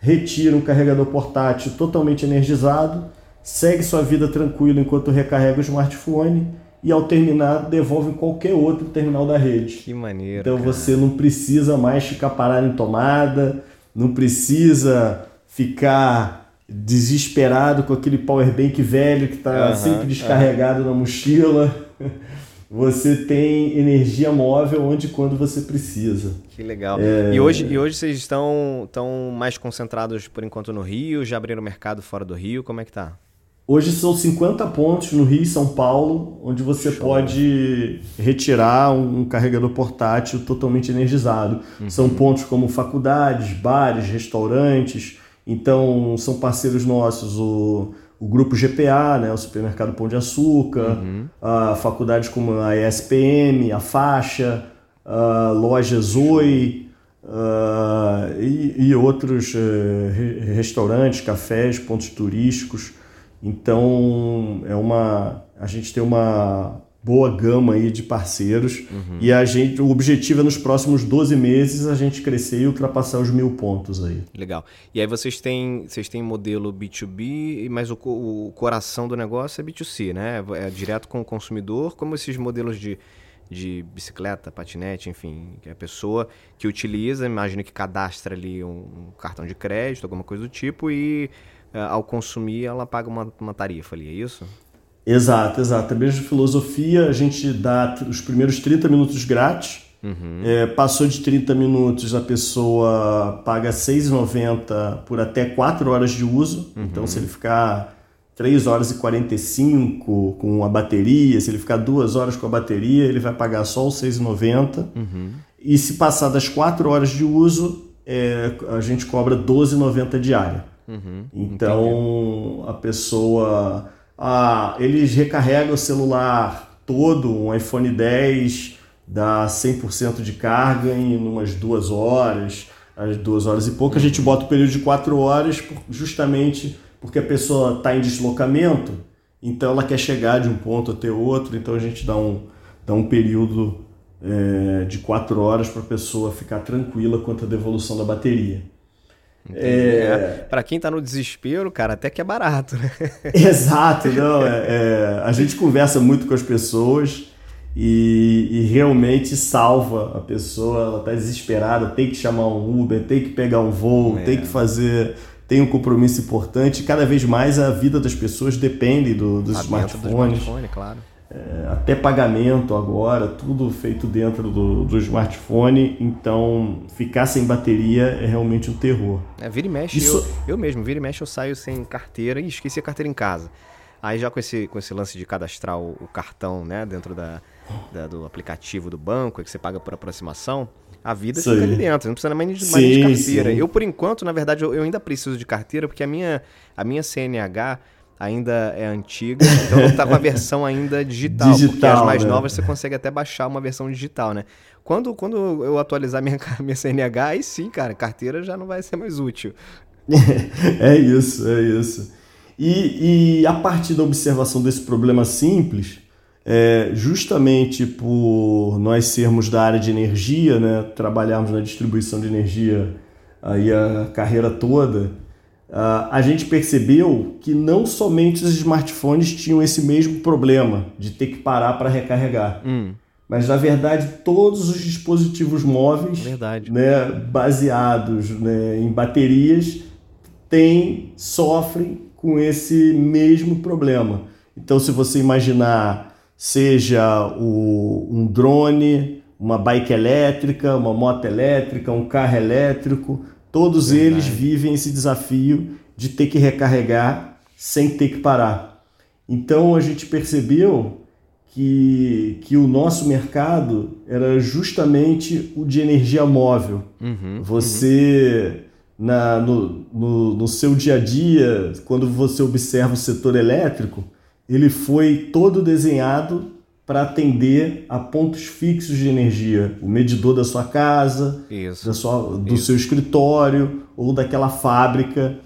retira um carregador portátil totalmente energizado, segue sua vida tranquilo enquanto recarrega o smartphone e ao terminar devolve em qualquer outro terminal da rede. Que maneiro. Então cara. você não precisa mais ficar parado em tomada, não precisa ficar desesperado com aquele power bank velho que está sempre descarregado na mochila. você tem energia móvel onde e quando você precisa. Que legal. É... E, hoje, e hoje vocês estão, estão mais concentrados por enquanto no Rio? Já abriram mercado fora do Rio? Como é que tá? Hoje são 50 pontos no Rio e São Paulo, onde você Show. pode retirar um carregador portátil totalmente energizado. Uhum. São pontos como faculdades, bares, restaurantes. Então, são parceiros nossos. O o grupo GPA, né, o Supermercado Pão de Açúcar, uhum. a faculdades como a ESPM, a Faixa, a loja Zoe uh, e, e, outros uh, restaurantes, cafés, pontos turísticos. Então é uma a gente tem uma boa gama aí de parceiros. Uhum. E a gente, o objetivo é nos próximos 12 meses a gente crescer e ultrapassar os mil pontos aí. Legal. E aí vocês têm, vocês têm modelo B2B, mas o, o coração do negócio é B2C, né? É direto com o consumidor, como esses modelos de, de bicicleta, patinete, enfim, que a pessoa que utiliza, imagino que cadastra ali um, um cartão de crédito, alguma coisa do tipo, e uh, ao consumir ela paga uma, uma tarifa ali, é isso? Exato, exato. A mesma filosofia, a gente dá os primeiros 30 minutos grátis. Uhum. É, passou de 30 minutos, a pessoa paga R$ 6,90 por até 4 horas de uso. Uhum. Então, se ele ficar 3 horas e 45 com a bateria, se ele ficar 2 horas com a bateria, ele vai pagar só R$ 6,90. Uhum. E se passar das 4 horas de uso, é, a gente cobra R$ 12,90 diária. Uhum. Então, Entendi. a pessoa ah, eles recarregam o celular todo, um iPhone 10 dá 100% de carga em umas duas horas, às duas horas e pouco. A gente bota o período de quatro horas justamente porque a pessoa está em deslocamento, então ela quer chegar de um ponto até outro, então a gente dá um, dá um período é, de quatro horas para a pessoa ficar tranquila quanto à devolução da bateria. É... Para quem está no desespero, cara, até que é barato, né? Exato, não. É, é, a gente conversa muito com as pessoas e, e, realmente salva a pessoa. Ela está desesperada, tem que chamar um Uber, tem que pegar um voo, é. tem que fazer. Tem um compromisso importante. Cada vez mais a vida das pessoas depende do, dos smartphones. Do smartphone, claro é, até pagamento agora, tudo feito dentro do, do, smartphone, então ficar sem bateria é realmente um terror. É, vira e mexe, Isso... eu, eu mesmo, vira e mexe eu saio sem carteira e esqueci a carteira em casa. Aí já com esse, com esse lance de cadastrar o, o cartão né, dentro da, da, do aplicativo do banco, que você paga por aproximação, a vida sim. fica ali dentro, não precisa mais de, sim, de carteira. Sim. Eu, por enquanto, na verdade, eu, eu ainda preciso de carteira, porque a minha, a minha CNH ainda é antiga, então está com a versão ainda digital, digital porque as mais né? novas você consegue até baixar uma versão digital, né? Quando, quando eu atualizar minha, minha CNH, aí sim, cara, carteira já não vai ser mais útil. é isso, é isso. E, e a partir da observação desse problema simples, é, justamente por nós sermos da área de energia, né, trabalharmos na distribuição de energia aí a carreira toda, Uh, a gente percebeu que não somente os smartphones tinham esse mesmo problema de ter que parar para recarregar, hum. mas na verdade todos os dispositivos móveis né, baseados né, em baterias têm, sofrem com esse mesmo problema. Então, se você imaginar, seja o, um drone, uma bike elétrica, uma moto elétrica, um carro elétrico, Todos Verdade. eles vivem esse desafio de ter que recarregar sem ter que parar. Então a gente percebeu que, que o nosso mercado era justamente o de energia móvel. Uhum, você, uhum. Na, no, no, no seu dia a dia, quando você observa o setor elétrico, ele foi todo desenhado para atender a pontos fixos de energia, o medidor da sua casa, Isso. Da sua, do Isso. seu escritório ou daquela fábrica.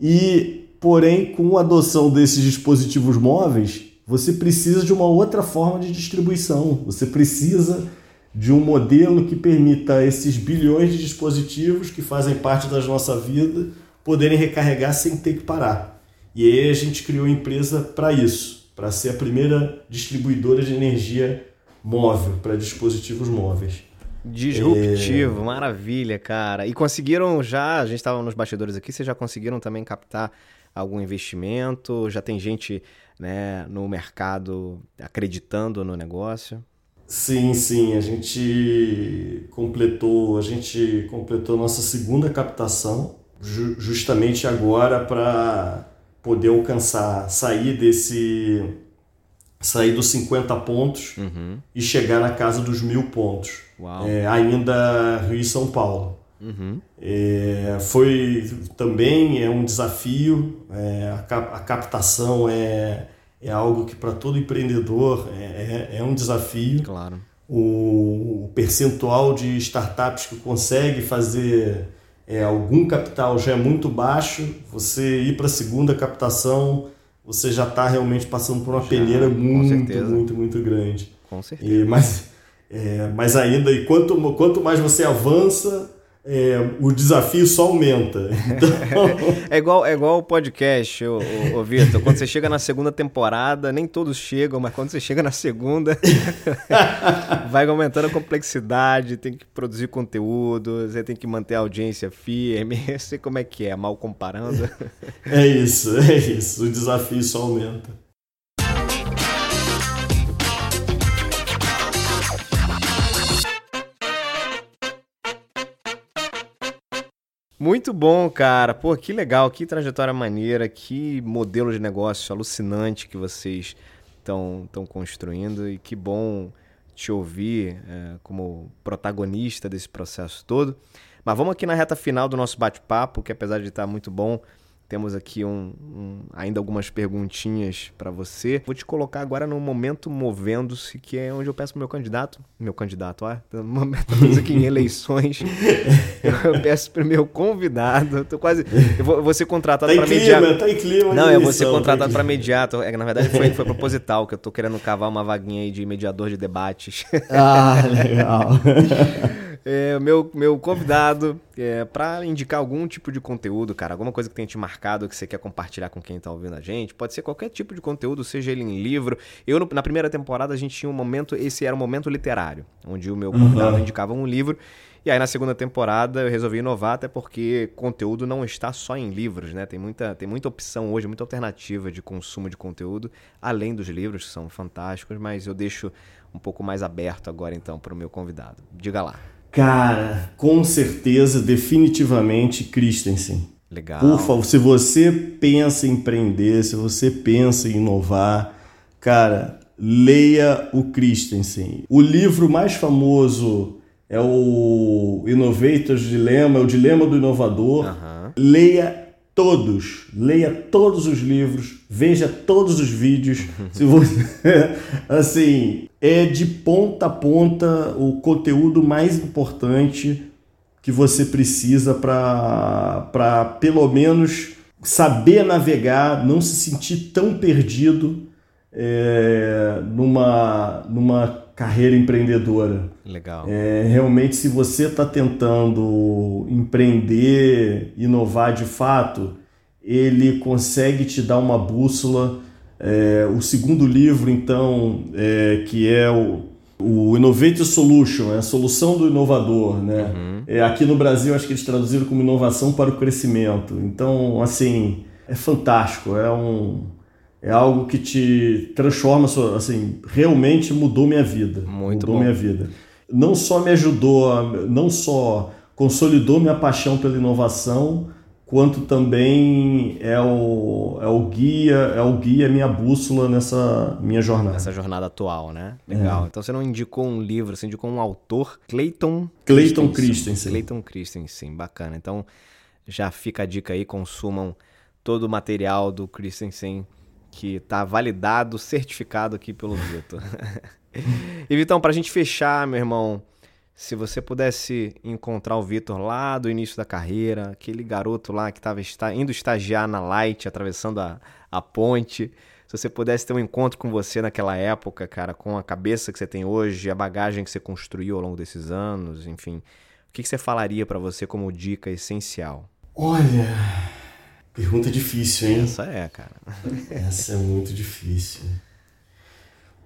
E, porém, com a adoção desses dispositivos móveis, você precisa de uma outra forma de distribuição. Você precisa de um modelo que permita esses bilhões de dispositivos que fazem parte da nossa vida poderem recarregar sem ter que parar. E aí a gente criou a empresa para isso para ser a primeira distribuidora de energia móvel para dispositivos móveis. Disruptivo, é... maravilha, cara. E conseguiram já, a gente estava nos bastidores aqui, vocês já conseguiram também captar algum investimento? Já tem gente né, no mercado acreditando no negócio? Sim, sim, a gente completou, a gente completou nossa segunda captação ju justamente agora para poder alcançar, sair desse. sair dos 50 pontos uhum. e chegar na casa dos mil pontos. É, ainda Rio e São Paulo. Uhum. É, foi também é um desafio, é, a, cap, a, captação é, é algo que para todo empreendedor é, é, é, um desafio. Claro. O, o percentual de startups que consegue fazer é, algum capital já é muito baixo, você ir para a segunda captação você já está realmente passando por uma já, peneira muito, muito, muito grande. Com certeza. E, mas, é, mas ainda, e quanto, quanto mais você avança, é, o desafio só aumenta. Então... é igual é igual o podcast, ô, ô, ô Vitor. Quando você chega na segunda temporada, nem todos chegam, mas quando você chega na segunda, vai aumentando a complexidade, tem que produzir conteúdo, você tem que manter a audiência firme. Eu sei como é que é, mal comparando. é isso, é isso. O desafio só aumenta. Muito bom, cara. Pô, que legal, que trajetória maneira, que modelo de negócio alucinante que vocês estão construindo e que bom te ouvir é, como protagonista desse processo todo. Mas vamos aqui na reta final do nosso bate-papo, que apesar de estar muito bom, temos aqui um, um, ainda algumas perguntinhas para você. Vou te colocar agora no momento movendo-se, que é onde eu peço pro meu candidato, meu candidato, ó, no momento aqui em eleições, eu peço pro meu convidado, eu tô quase, eu vou, vou ser contratado tá para mediar. Tá em clima Não, eu vou ser contratado para mediar, é, na verdade foi, foi proposital, que eu tô querendo cavar uma vaguinha aí de mediador de debates. Ah, legal. É, meu, meu convidado é, para indicar algum tipo de conteúdo, cara, alguma coisa que tenha te marcado que você quer compartilhar com quem tá ouvindo a gente. Pode ser qualquer tipo de conteúdo, seja ele em livro. Eu, no, na primeira temporada, a gente tinha um momento, esse era um momento literário, onde o meu convidado uhum. indicava um livro. E aí na segunda temporada eu resolvi inovar, até porque conteúdo não está só em livros, né? Tem muita, tem muita opção hoje, muita alternativa de consumo de conteúdo, além dos livros, que são fantásticos, mas eu deixo um pouco mais aberto agora então para o meu convidado. Diga lá. Cara, com certeza, definitivamente Christensen. Legal. Por favor, se você pensa em empreender, se você pensa em inovar, cara, leia o Christensen. O livro mais famoso é o Innovator's Dilemma, é o Dilema do Inovador. Uhum. Leia todos, leia todos os livros, veja todos os vídeos. se você, assim, é de ponta a ponta o conteúdo mais importante que você precisa para pelo menos saber navegar, não se sentir tão perdido é, numa, numa carreira empreendedora. Legal. É, realmente, se você está tentando empreender, inovar de fato, ele consegue te dar uma bússola é, o segundo livro, então, é, que é o, o Innovative Solution, é a solução do inovador, né? Uhum. É, aqui no Brasil, acho que eles traduziram como inovação para o crescimento. Então, assim, é fantástico, é um é algo que te transforma, assim, realmente mudou minha vida. Muito mudou bom. minha vida. Não só me ajudou, não só consolidou minha paixão pela inovação, quanto também é o, é o guia, é o guia, minha bússola nessa minha jornada. Nessa jornada atual, né? Legal. É. Então você não indicou um livro, você indicou um autor, Clayton Clayton Christensen. Clayton Christensen, bacana. Então já fica a dica aí, consumam todo o material do Christensen que está validado, certificado aqui pelo Vitor. e Vitão, para a gente fechar, meu irmão, se você pudesse encontrar o Vitor lá do início da carreira, aquele garoto lá que estava indo estagiar na Light, atravessando a, a ponte, se você pudesse ter um encontro com você naquela época, cara, com a cabeça que você tem hoje, a bagagem que você construiu ao longo desses anos, enfim, o que, que você falaria para você como dica essencial? Olha, pergunta difícil, hein? Essa é, cara. Essa é muito difícil.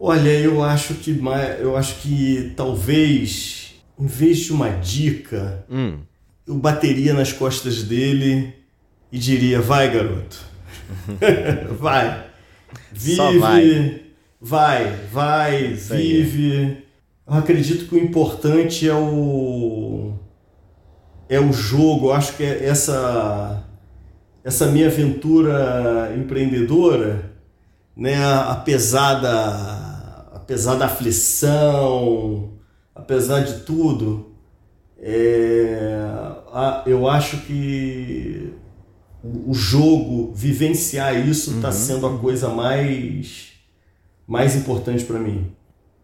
Olha, eu acho que eu acho que talvez em vez de uma dica, hum. eu bateria nas costas dele e diria: vai, garoto. vai. Vive. vai. Vai, vai, Isso vive. Aí. Eu acredito que o importante é o é o jogo. Eu acho que é essa essa minha aventura empreendedora, né, apesar da apesar da aflição, apesar de tudo, é, eu acho que o jogo, vivenciar isso, está uhum. sendo a coisa mais, mais importante para mim.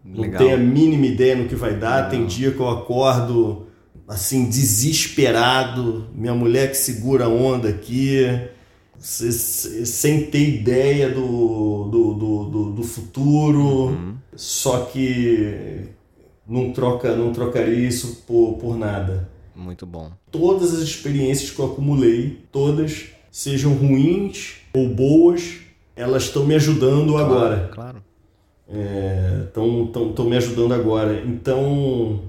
Legal. Não tenho a mínima ideia no que vai dar. Legal. Tem dia que eu acordo assim, desesperado. Minha mulher que segura a onda aqui. Sem ter ideia do, do, do, do, do futuro, uhum. só que não, troca, não trocaria isso por, por nada. Muito bom. Todas as experiências que eu acumulei, todas, sejam ruins ou boas, elas estão me ajudando claro, agora. Claro. Estão é, me ajudando agora. Então,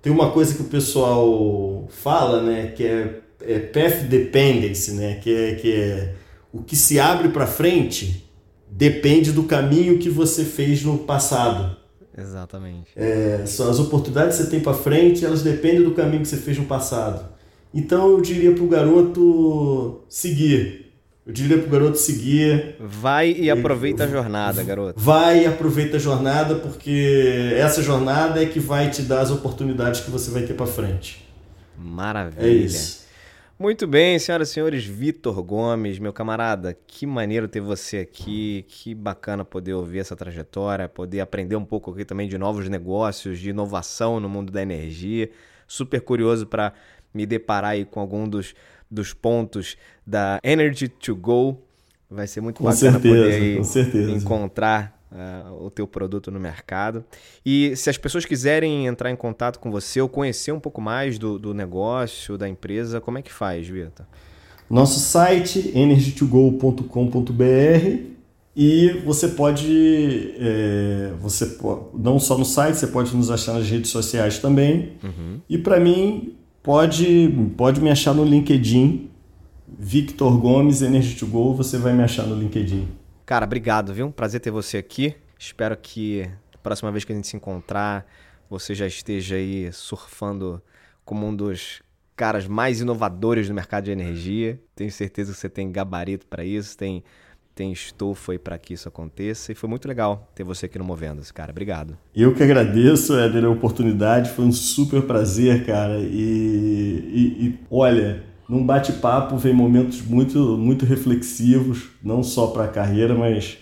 tem uma coisa que o pessoal fala, né, que é é, path dependence, né? que, é, que é o que se abre para frente depende do caminho que você fez no passado. Exatamente. É, são as oportunidades que você tem para frente, elas dependem do caminho que você fez no passado. Então eu diria para o garoto seguir. Eu diria para o garoto seguir. Vai e aproveita a jornada, garoto. Vai e aproveita a jornada, porque essa jornada é que vai te dar as oportunidades que você vai ter para frente. Maravilha. É isso. Muito bem, senhoras e senhores, Vitor Gomes, meu camarada, que maneiro ter você aqui, que bacana poder ouvir essa trajetória, poder aprender um pouco aqui também de novos negócios, de inovação no mundo da energia. Super curioso para me deparar aí com algum dos, dos pontos da Energy to Go. Vai ser muito com bacana certeza, poder aí encontrar uh, o teu produto no mercado. E se as pessoas quiserem entrar em contato com você ou conhecer um pouco mais do, do negócio, da empresa, como é que faz, Vitor? Nosso site energytogo.com.br e você pode, é, você não só no site, você pode nos achar nas redes sociais também. Uhum. E para mim, pode, pode me achar no LinkedIn, Victor Gomes Energy to Go, você vai me achar no LinkedIn. Cara, obrigado, viu? Prazer ter você aqui. Espero que a próxima vez que a gente se encontrar, você já esteja aí surfando como um dos caras mais inovadores do mercado de energia. Tenho certeza que você tem gabarito para isso, tem tem estufa aí para que isso aconteça. E foi muito legal ter você aqui no Movendo-se, cara. Obrigado. Eu que agradeço, Éder, a oportunidade. Foi um super prazer, cara. E, e, e olha, num bate-papo vem momentos muito, muito reflexivos, não só para a carreira, mas,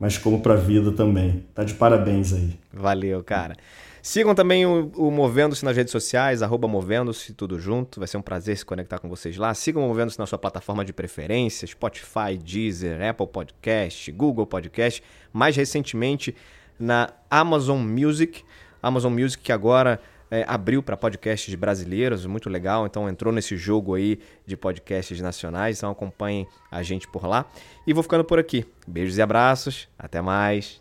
mas como para a vida também. Tá de parabéns aí. Valeu, cara. Sigam também o, o Movendo-se nas redes sociais, arroba Movendo-se, tudo junto. Vai ser um prazer se conectar com vocês lá. Sigam o Movendo-se na sua plataforma de preferência, Spotify, Deezer, Apple Podcast, Google Podcast. Mais recentemente na Amazon Music. Amazon Music que agora é, abriu para podcasts brasileiros, muito legal. Então entrou nesse jogo aí de podcasts nacionais. Então acompanhem a gente por lá. E vou ficando por aqui. Beijos e abraços. Até mais.